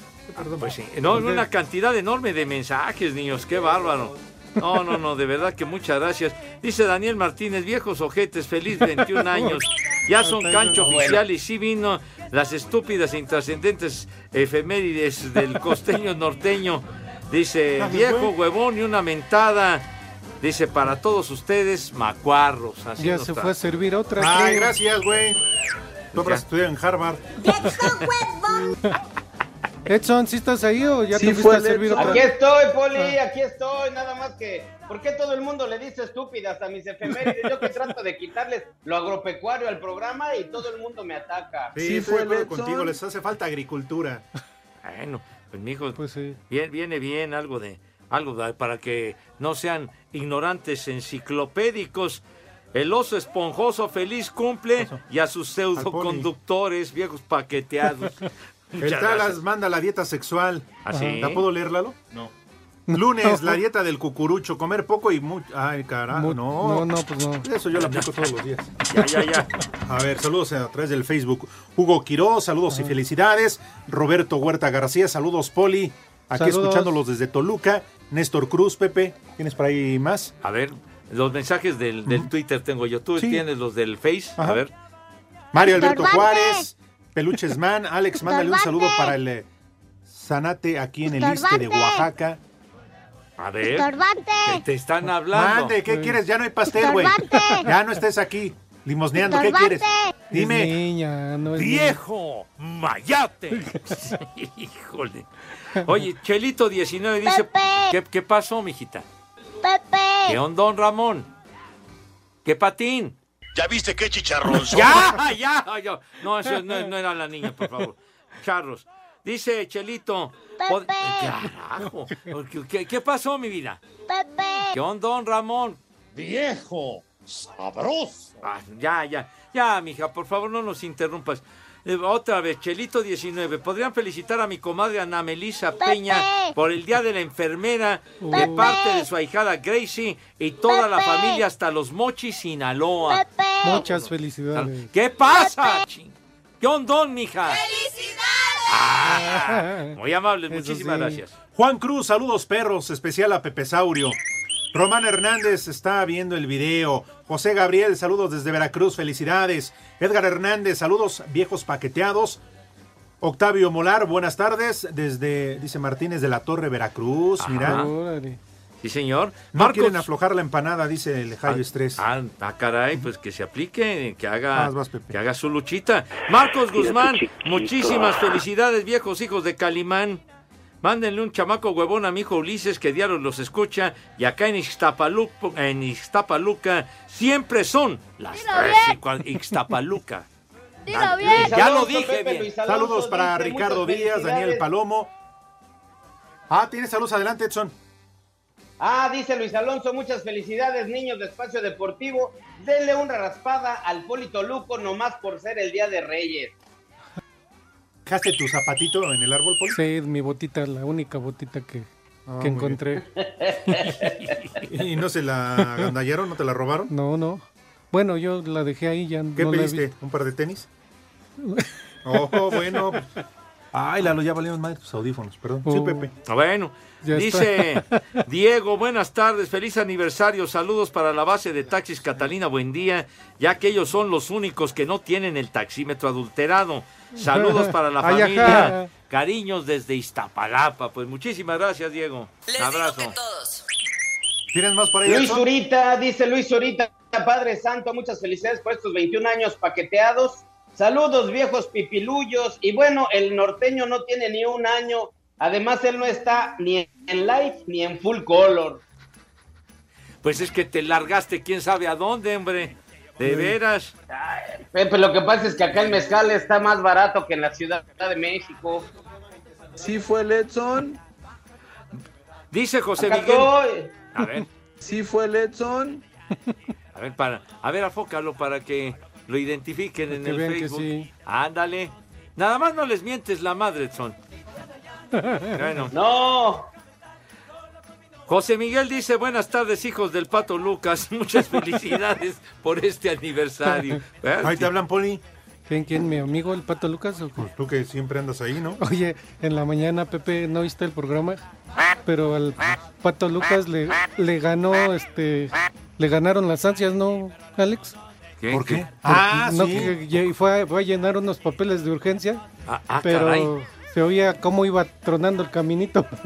Pues sí, no, una cantidad enorme de mensajes, niños, qué bárbaro. No, no, no, de verdad que muchas gracias. Dice Daniel Martínez, viejos ojetes, feliz 21 años. Ya son cancho oficial y sí vino las estúpidas e intrascendentes efemérides del costeño norteño. Dice, viejo huevón y una mentada. Dice, para todos ustedes, macuarros. Así Ya se fue a servir otra. Ay, gracias, güey. Tú habrás estudiado en Harvard. Edson, ¿sí estás ahí o ya Sí te fuiste a servir Edson. otra? Aquí estoy, Ah. Poli, aquí estoy, nada más que. ¿Por qué todo el mundo le dice estúpidas a mis efemérides? Yo que trato de quitarles lo agropecuario al programa y todo el mundo me ataca. Sí, Sí estoy fue de acuerdo contigo, les hace falta agricultura. Bueno, pues mijo, Pues sí. viene bien algo de algo de- para que no sean ignorantes enciclopédicos. El oso esponjoso feliz cumple y a sus pseudoconductores, viejos paqueteados. El Talas manda la dieta sexual. ¿Así? ¿La puedo leer, Lalo? No. Lunes, la dieta del cucurucho, comer poco y mucho. Ay, carajo, no. no, no, pues no. Eso yo lo aplico todos los días. Ya, ya, ya. A ver, saludos a través del Facebook. Hugo Quiroz, saludos y felicidades. Roberto Huerta García, saludos, Poli. Aquí Saludos. escuchándolos desde Toluca. Néstor Cruz, Pepe. ¿Tienes por ahí más? A ver, los mensajes del, del Twitter tengo yo. Tú Sí. tienes los del Face. A ver. Mario Alberto. Juárez, Peluches Man, Alex, mándale un saludo para el eh, Zanate aquí en el Iste de. Oaxaca. A ver. ¿Qué Estorbante. te están hablando? Mande, ¿qué quieres? Ya no hay pastel, güey. Estorbante. Ya no estés aquí limosneando, ¿qué quieres? Dime. Es niña, no es ¡Viejo! ¡Mayate! Híjole. Oye, Chelito 19 dice. ¿Qué, qué pasó, mijita? Pepe. ¿Qué onda, don Ramón? ¿Qué patín? ¿Ya viste qué chicharrón? ¡Ya! ¡Ya! ya. No, eso no, no era la niña, por favor. Charros. Dice Chelito. Carajo. ¿Qué, pasó, mi vida? Pepe. ¿Qué onda, don Ramón? Viejo, sabroso. Ah, ya, ya, ya, mija, por favor no nos interrumpas. Eh, otra vez, Chelito 19. ¿Podrían felicitar a mi comadre Ana Melisa Peña por el Día de la Enfermera de Pepe. parte de su ahijada Gracie y toda la Pepe. familia hasta Los Mochis, Sinaloa? Muchas felicidades. ¿Qué pasa? ¿Qué ondón, mija? Ah, muy amables, Eso muchísimas sí. gracias. Juan Cruz, saludos perros, especial a Pepe Saurio. Román Hernández está viendo el video. José Gabriel, saludos desde Veracruz, felicidades. Edgar Hernández, saludos viejos paqueteados. Octavio Molar, buenas tardes, desde, dice Martínez de la Torre, Veracruz, mira. Órale. Sí, señor. No Marcos- quieren aflojar la empanada, dice el Jairo Estrés. Ah, ah, caray, pues que se aplique, que haga, Vas, que haga su luchita. Marcos Guzmán, muchísimas felicidades, viejos hijos de Calimán. Mándenle un chamaco huevón a mi hijo Ulises, que diario los escucha. Y acá en Ixtapaluca, en Ixtapaluca siempre son las Dilo tres bien. y cua- Ixtapaluca. Dilo Ah, bien. Ya lo dije Pepe bien. Saludos para Ricardo Díaz, Daniel. Palomo. Ah, tienes saludos adelante, Edson. Ah, dice Luis Alonso, muchas felicidades, niños de Espacio Deportivo. Denle una raspada al Polito Luco nomás por ser el Día de Reyes. ¿Dejaste tu zapatito en el árbol, Poli? Sí, mi botita, la única botita que, Ah, que encontré. ¿Y no se la agandallaron? ¿No te la robaron? No, no. Bueno, yo la dejé ahí ya. ¿Qué no la he pediste? ¿Un par de tenis? Oh, bueno. Ay, Lalo, ya valieron más tus audífonos, perdón. Sí, Oh. Pepe. Bueno, Ya dice Diego, buenas tardes, feliz aniversario, saludos para la base de taxis Catalina Buendía, ya que ellos son los únicos que no tienen el taxímetro adulterado. Saludos para la familia, cariños desde Iztapalapa. Pues muchísimas gracias, Diego. Un abrazo. ¿Tienes más por ahí, Luis? Zurita, dice Luis Zurita, Padre Santo, muchas felicidades por estos 21 años paqueteados. Saludos, viejos pipilullos. Y bueno, el norteño no tiene ni un año. Además, él no está ni en live ni en full color. Pues es que te largaste quién sabe a dónde, hombre. De veras. Pepe, lo que pasa es que acá el mezcal está más barato que en la Ciudad de México. ¿Sí fue el Edson? Dice José Acá Miguel. estoy. A ver, ¿Sí fue el Edson? a ver, para, a ver, afócalo para que lo identifiquen en el Facebook. sí. Ándale. Nada más no les mientes la madre, Edson. Bueno. No. José Miguel dice, buenas tardes, hijos del Pato Lucas. Muchas felicidades por este aniversario. Ahí te hablan, Poli. ¿Quién, quién? ¿Mi amigo el Pato Lucas? o? Pues tú que siempre andas ahí, ¿no? Oye, en la mañana, Pepe, ¿no viste el programa? Pero al Pato Lucas le, le ganó, este, le ganaron las ansias, ¿no, Alex? ¿Qué? ¿Por qué? Porque Ah, no, sí. que- fue, a, fue a llenar unos papeles de urgencia, Ah, ah, pero caray. se oía cómo iba tronando el caminito.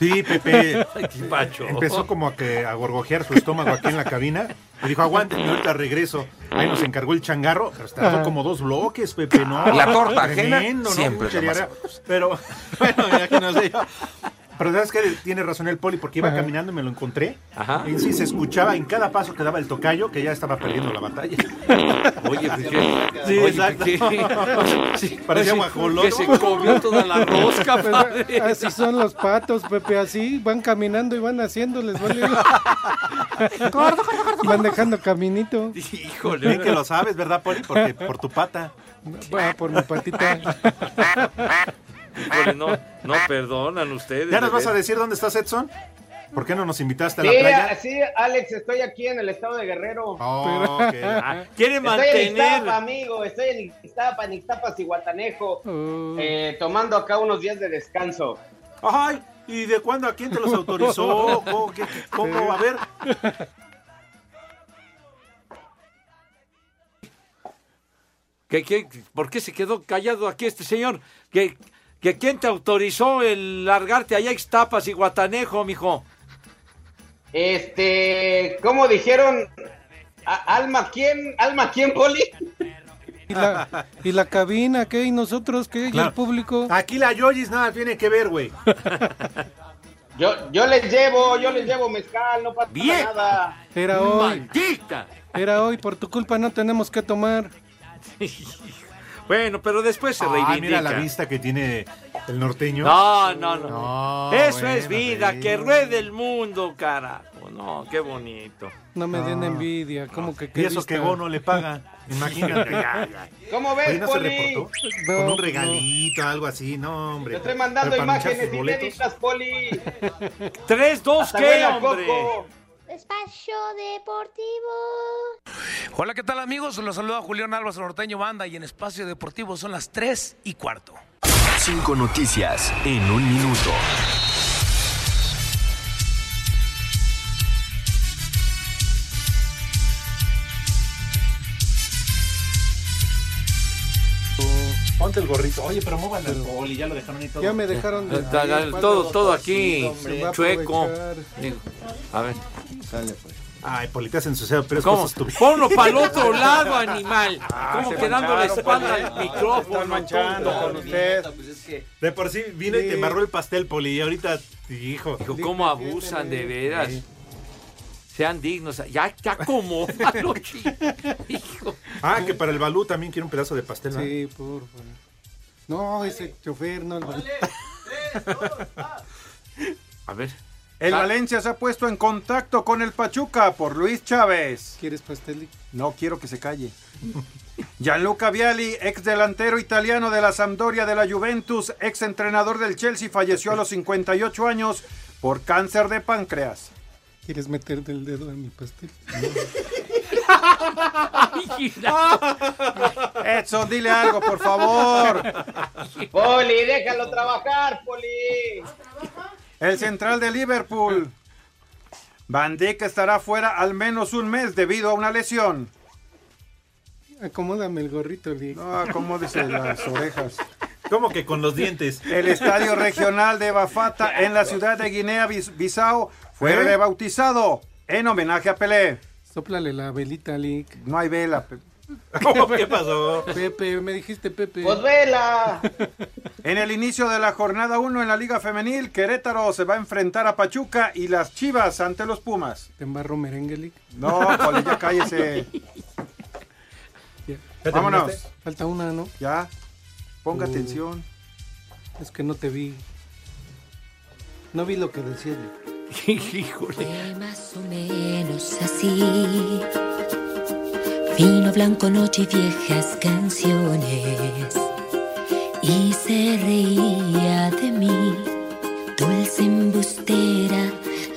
Sí, Pepe. Ay, qué pacho. Empezó como a, que, a gorgojear su estómago aquí en la cabina. Y dijo, aguántenme, ahorita regreso. Ahí nos encargó el changarro. Pero se tardó como dos bloques, Pepe, ¿no? La torta ajena Tremendo, ¿no? siempre. Pero, bueno, ya que no sé yo. Pero sabes que tiene razón el poli porque iba Ajá. caminando y me lo encontré. Ajá. Y sí, se escuchaba en cada paso que daba el tocayo que ya estaba perdiendo la batalla. Oye, pues, ¿qué? Sí, Oye, exacto. ¿qué? Sí, Parecía sí, guajoloto. Que se comió toda la rosca, Pues, padre. así son los patos, Pepe, así van caminando y van haciendo, les vale. Van dejando caminito. Híjole. Bien que lo sabes, ¿verdad, Poli? Porque por tu pata. Va por mi patita. No, no perdonan ustedes. ¿Ya nos vas a decir dónde estás, Edson? ¿Por qué no nos invitaste a la Sí, playa? sí, Alex, estoy aquí en el estado de Guerrero. Oh, ok. Ah, quiere Estoy en mantener. Ixtapa, amigo. Estoy en Ixtapa, en Ixtapas y Guatanejo. Oh. eh, tomando acá unos días de descanso. Ay, ¿y de cuándo a quién te los autorizó? ¿Cómo? ¿Qué- qué- cómo? A ver. ¿Qué, qué, por qué se quedó callado aquí este señor? ¿Que, que quién te autorizó el largarte allá a Ixtapas y Guatanejo, mijo? Este, ¿cómo dijeron? A- ¿Alma quién? ¿Alma quién, Poli? ¿Y la, y la cabina qué? ¿Y nosotros qué? ¿Y Claro. el público? Aquí la Yoyis nada tiene que ver, güey. Yo, yo les llevo, yo les llevo mezcal, no pasa Bien. nada. Era hoy. ¡Maldita! Era hoy, por tu culpa no tenemos que tomar. Bueno, pero después se Ah, reivindica. mira la vista que tiene el norteño. No, no, no. No, Eso bueno, es vida, que ruede el mundo, carajo. No, qué bonito. No me den No. envidia, como que Y qué eso vista? que Bono le paga. Imagínate. ya, ya. ¿Cómo ves, Oye, ¿no se Poli? reportó? No, Con un no. regalito, algo así, no, hombre. Te estoy mandando imágenes inéditas, Poli. ¿Tres, dos, qué, hombre? coco. Espacio Deportivo. Hola, ¿qué tal amigos? Los saluda Julián Álvarez Norteño Banda y en Espacio Deportivo son las 3 y cuarto. Cinco noticias en un minuto. Ponte el gorrito. Oye, pero muevan el poli, ya lo dejaron ahí todo. Ya me dejaron de... Todo, todo aquí, a chueco. Digo, A ver. Ay, Poli, te has ensuciado, pero es ¿Cómo? tuyas. Ponlo para el otro lado, animal. Ah, ¿Cómo se quedando la espalda al micrófono? manchando tonto? con usted. De por sí vino y Sí. te embarró el pastel, Poli, y ahorita, hijo. Dijo, ¿cómo abusan de veras? Sean dignos. Ya, ya chico. Hijo. Ah, que para el Balú también quiere un pedazo de pastel, ¿no? Sí, por favor. No, ese chofer no. el- A ver. El Valencia se ha puesto en contacto con el Pachuca por Luis Chávez. ¿Quieres pastel? No quiero que se calle. Gianluca Vialli, ex delantero italiano de la Sampdoria de la Juventus, ex entrenador del Chelsea, falleció a los 58 años por cáncer de páncreas. ¿Quieres meterte el dedo en mi pastel? Edson, dile algo, por favor. Poli, déjalo trabajar, Poli. El central de Liverpool. Van Dijk estará fuera al menos un mes debido a una lesión. Acomódame el gorrito, Lick. No, acomódese las orejas. ¿Cómo que con los dientes? El estadio regional de Bafata en la ciudad de Guinea-Bissau fue ¿Eh? rebautizado en homenaje a Pelé. Sóplale la velita, Lick. No hay vela. Pe- ¿Qué pasó? Pepe, me dijiste Pepe. Pues vela. En el inicio de la jornada 1 en la Liga Femenil, Querétaro se va a enfrentar a Pachuca y las Chivas ante los Pumas. ¿Te embarro merengue, Lick? No, Poli, ya cállese. Ya. Vámonos. Falta una, ¿no? Ya. Ponga Uh. atención. Es que no te vi. No vi lo que decías, Lick. Fue más o menos así. Vino blanco, noche y viejas canciones. Y se reía de mí. Dulce embustera,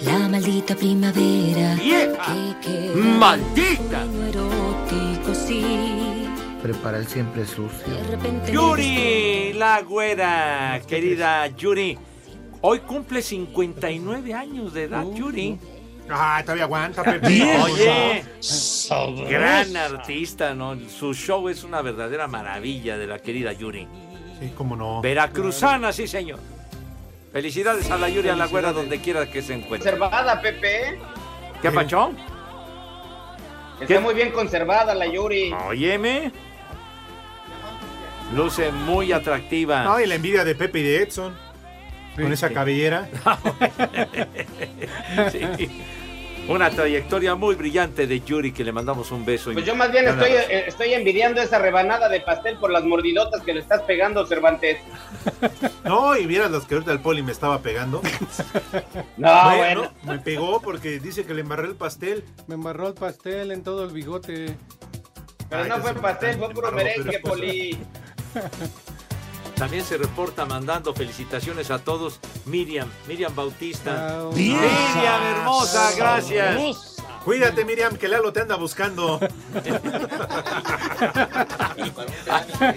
la maldita primavera. Que queda ¡Maldita! erótico, sí. Prepara el siempre sucio. De repente Yuri, la güera, querida Yuri. Hoy cumple 59 años de edad, Yuri. Ah, todavía aguanta, Pepe. Bien, Oye, gran artista, ¿no? Su show es una verdadera maravilla de la querida Yuri. Sí, cómo no. Veracruzana, sí, señor. Felicidades a la Yuri, a la güera, donde quiera que se encuentre. Conservada, Pepe. ¿Qué pachón? Está muy bien conservada la Yuri. Óyeme. Luce muy atractiva. No, y la envidia de Pepe y de Edson. Con esa cabellera. Sí. Una trayectoria muy brillante de Yuri, que le mandamos un beso. Pues yo más bien estoy, eh, estoy envidiando esa rebanada de pastel por las mordidotas que le estás pegando, Cervantes. No, y vieras los que ahorita el poli me estaba pegando. No, bueno. Me pegó porque dice que le embarré el pastel. Me embarró el pastel en todo el bigote. Pero Ay, no fue se- pastel, fue puro merengue, Poli. También se reporta mandando felicitaciones a todos. Miriam, Miriam Bautista. Bien. Miriam, hermosa, gracias. Cuídate, Miriam, que Lalo te anda buscando.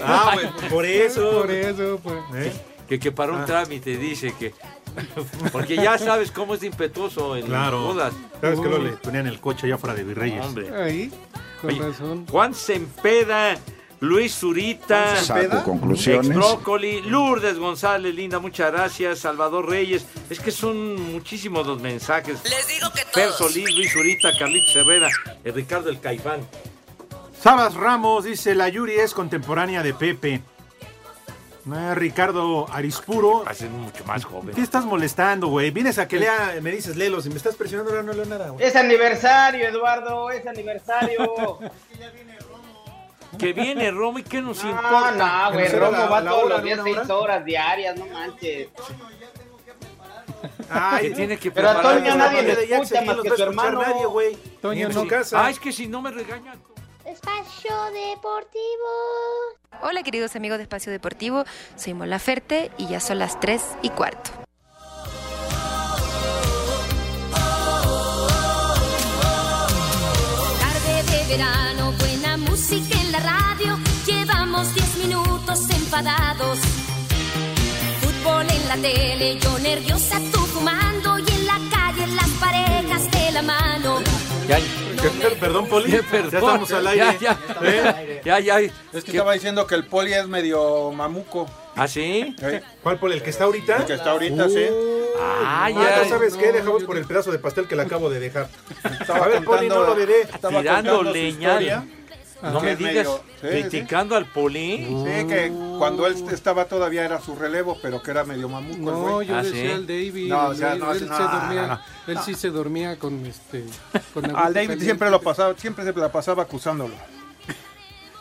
ah, pues, por eso. Por eso, pues. ¿Eh? Que, que para un Ah. trámite dice que. Porque ya sabes cómo es de impetuoso en Claro. las bodas. ¿Sabes que lo le ponían el coche allá fuera de Virreyes? Hombre. Ahí, con Oye, razón. Juan Sempeda, Luis Zurita, Saco conclusiones. Ex Brócoli, Lourdes González, linda, muchas gracias. Salvador Reyes, es que son muchísimos los mensajes. Les digo que Fer todos. Solís, Luis Zurita, Carlitos Herrera, eh, Ricardo el Caifán. Sabas Ramos dice, la Yuri es contemporánea de Pepe. No, Ricardo Arispuro. Va a ser mucho más joven. ¿Qué estás molestando, güey? Vienes a que lea, me dices, léelos y me estás presionando, ahora no leo nada, güey. Es aniversario, Eduardo, es aniversario. Que viene Romo y que nos No, importa. no, güey, ¿Que nos Romo va la todos hora los días seis horas diarias, no manches. que tiene que Pero a preparar Toño nadie le escucha más que su hermano. güey. Ni en su casa. Ah, es que si no me regañan. Espacio Deportivo. Hola queridos amigos de Espacio Deportivo, soy Mola Ferte y ya son las 3 y cuarto. Tarde de verano, buena música la radio. Llevamos 10 minutos enfadados. Fútbol en la tele, yo nerviosa, tú fumando. Y en la calle, las parejas de la mano. Ya, Perdón, Poli. Ya estamos al aire. Ya, ya, ¿Eh? ya, ya. Es que estaba diciendo que el poli es medio mamuco. ¿Ah, sí? ¿Cuál Poli? ¿El que está ahorita? El que está ahorita, sí. Ah, Ah, ya. sabes qué, dejamos por el pedazo de pastel que le acabo de dejar. Estaba a ver, Poli, no lo veré. estaba Tirando contando No me digas, medio- sí, criticando al poli. Sí, que cuando él estaba todavía era su relevo, pero que era medio mamuco. el No, güey. yo ¿Ah, decía sí? el David. No, o sea, no, él no, se no, dormía, no, no. él sí se dormía con este con Al David caliente. siempre lo pasaba, siempre se la pasaba acusándolo.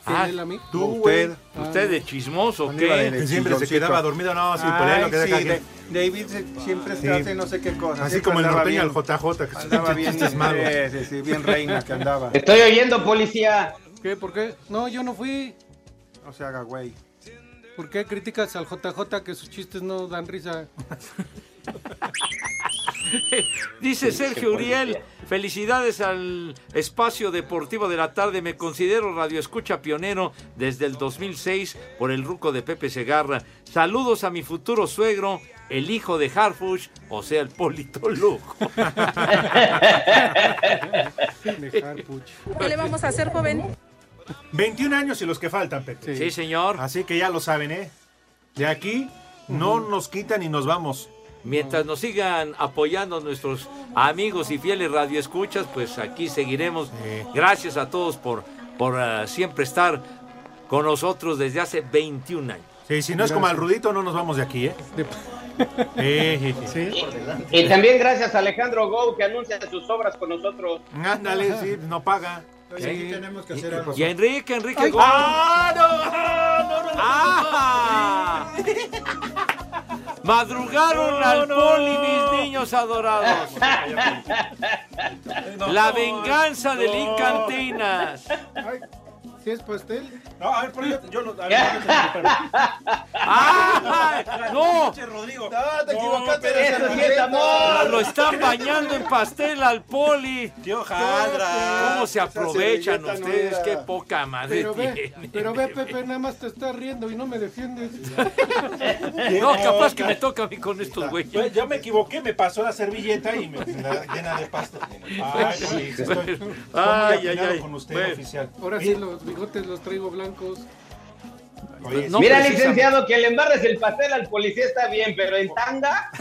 ¿Quién, Ah, él a mí? Tú, Usted. Ah, ¿Usted de chismoso, ¿Dónde iba ¿qué? de- Que siempre se quedaba dormido. No, sí, Poli, Ay, lo que deja sí, de- David se- siempre se Sí. hace no sé qué cosa. Así como el norteño al JJ, que se Andaba bien, chistes malos. sí, sí, sí, bien reina que andaba. Estoy oyendo, policía. ¿Qué? ¿Por qué? No, yo no fui. No se haga güey. ¿Por qué criticas al JJ que sus chistes no dan risa? Dice Sergio Uriel, felicidades al espacio deportivo de la tarde. Me considero radioescucha pionero desde el 2006 por el ruco de Pepe Segarra. Saludos a mi futuro suegro, el hijo de Harfush, o sea, el Polito Lujo. Dejar, puch. ¿Qué le vamos a hacer, joven? 21 años y los que faltan, Pepe. Sí, señor. Así que ya lo saben, ¿eh? De aquí no nos quitan y nos vamos. Mientras nos sigan apoyando nuestros amigos y fieles radioescuchas, pues aquí seguiremos. Gracias a todos por, por ah, siempre estar con nosotros desde hace 21 años. Sí, si no es como al Rudito, no nos vamos de aquí, ¿eh? Eh, Sí. Y también gracias a Alejandro Gou que anuncia sus obras con nosotros. Ándale, sí, no paga. Sí, tenemos que hacer algo. Y Enrique, Enrique Ay, Gómez. ¡Ah, no! ¡Ah! Madrugaron al poli, mis niños adorados. La venganza del Incantinas. ¿Sí es pastel? No, a ver, por yo, yo lo. A ver. ¡Ah! ¡No! Rodrigo. No, te equivocaste. eso sí es amor. Lo están bañando en pastel al poli. Tío Jadra. ¿Cómo se aprovechan ustedes? Qué poca madre Pero ve, Pepe, nada más te estás riendo y no me defiendes. No, capaz que me toca a mí con estos güeyes. Pues yo me equivoqué, me pasó la servilleta y me, llena de pasta. Ay, sí, estoy, Ay, ay, ay. con usted, oficial. Ahora sí los bigotes los traigo blancos. Oye, No, Mira, licenciado, que le embarres el pastel al policía está bien, pero en tanga.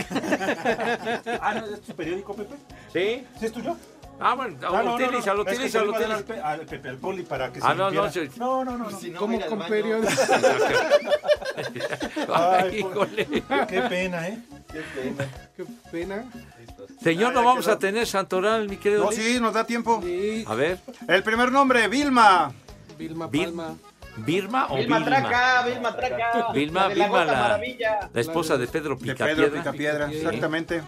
Ah, ¿no es tu periódico, Pepe? ¿Sí? ¿Sí es tuyo? Ah, bueno, Ah, no, no, no, lo iba a dar utilízalo. al, Pe- al Pepe, al Poli para que Ah, se no, no, no, no, no, no. ¿Cómo con periódico? Ay, híjole. Qué pena, ¿eh? Qué pena. Señor, no vamos a tener Santoral, mi querido. No, sí, nos da tiempo. Sí, A ver, El primer nombre, Vilma. Vilma Vil- Palma. ¿Birma o Vilma Vilma? Traca, Vilma Traca. Vilma, la de la Vilma, la, la esposa de Pedro De Picapiedra. Pedro Picapiedra, exactamente.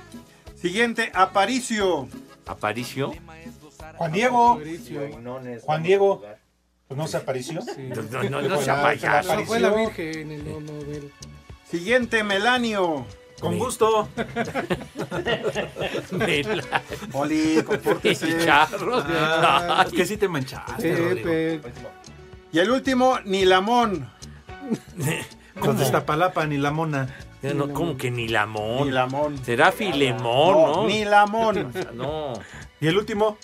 Siguiente, Aparicio. Aparicio. Juan Diego. Juan Diego. Pues no se apareció. No, no, no, no la- payaso. No, fue la Virgen el no, no, del- Siguiente, Melanio. Con gusto. Oli, compórtese. Charros. Ah, es que sí te manchaste, Rodrigo. Pepe. Y el último, Nilamón. Con Iztapalapa ni la mona. No, ¿Cómo que ni lamón? Nilamón. Será Filemón, ¿no? No, Nilamón. No. ¿Y el último?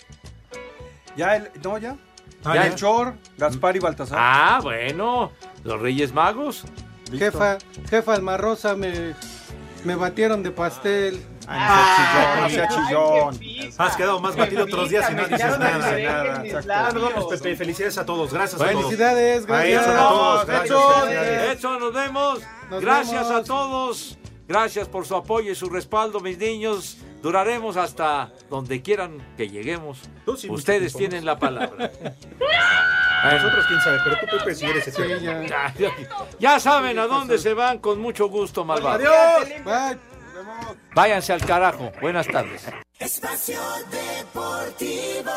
Ya, el, no, ya. Ah, Ya. ya. Melchor, Gaspar y Baltasar. Ah, bueno. Los Reyes Magos. Listo. Jefa, jefa Almarrosa me, me batieron de pastel. Ah, no sea chillón. Has quedado más batido otros días y no dices nada. vemos, Pepe. Felicidades a todos. Gracias a todos. Felicidades, gracias. A todos. Edson, nos vemos. Nos Gracias vemos. a todos. Gracias por su apoyo y su respaldo, mis niños. Duraremos hasta donde quieran que lleguemos. sí, Ustedes tienen la palabra. A nosotros quién sabe, pero tú, Pepe, si eres ese. Ya, ya- ya saben a dónde se van con mucho gusto, malvados. Adiós. Váyanse al carajo. Buenas tardes. Espacio Deportivo.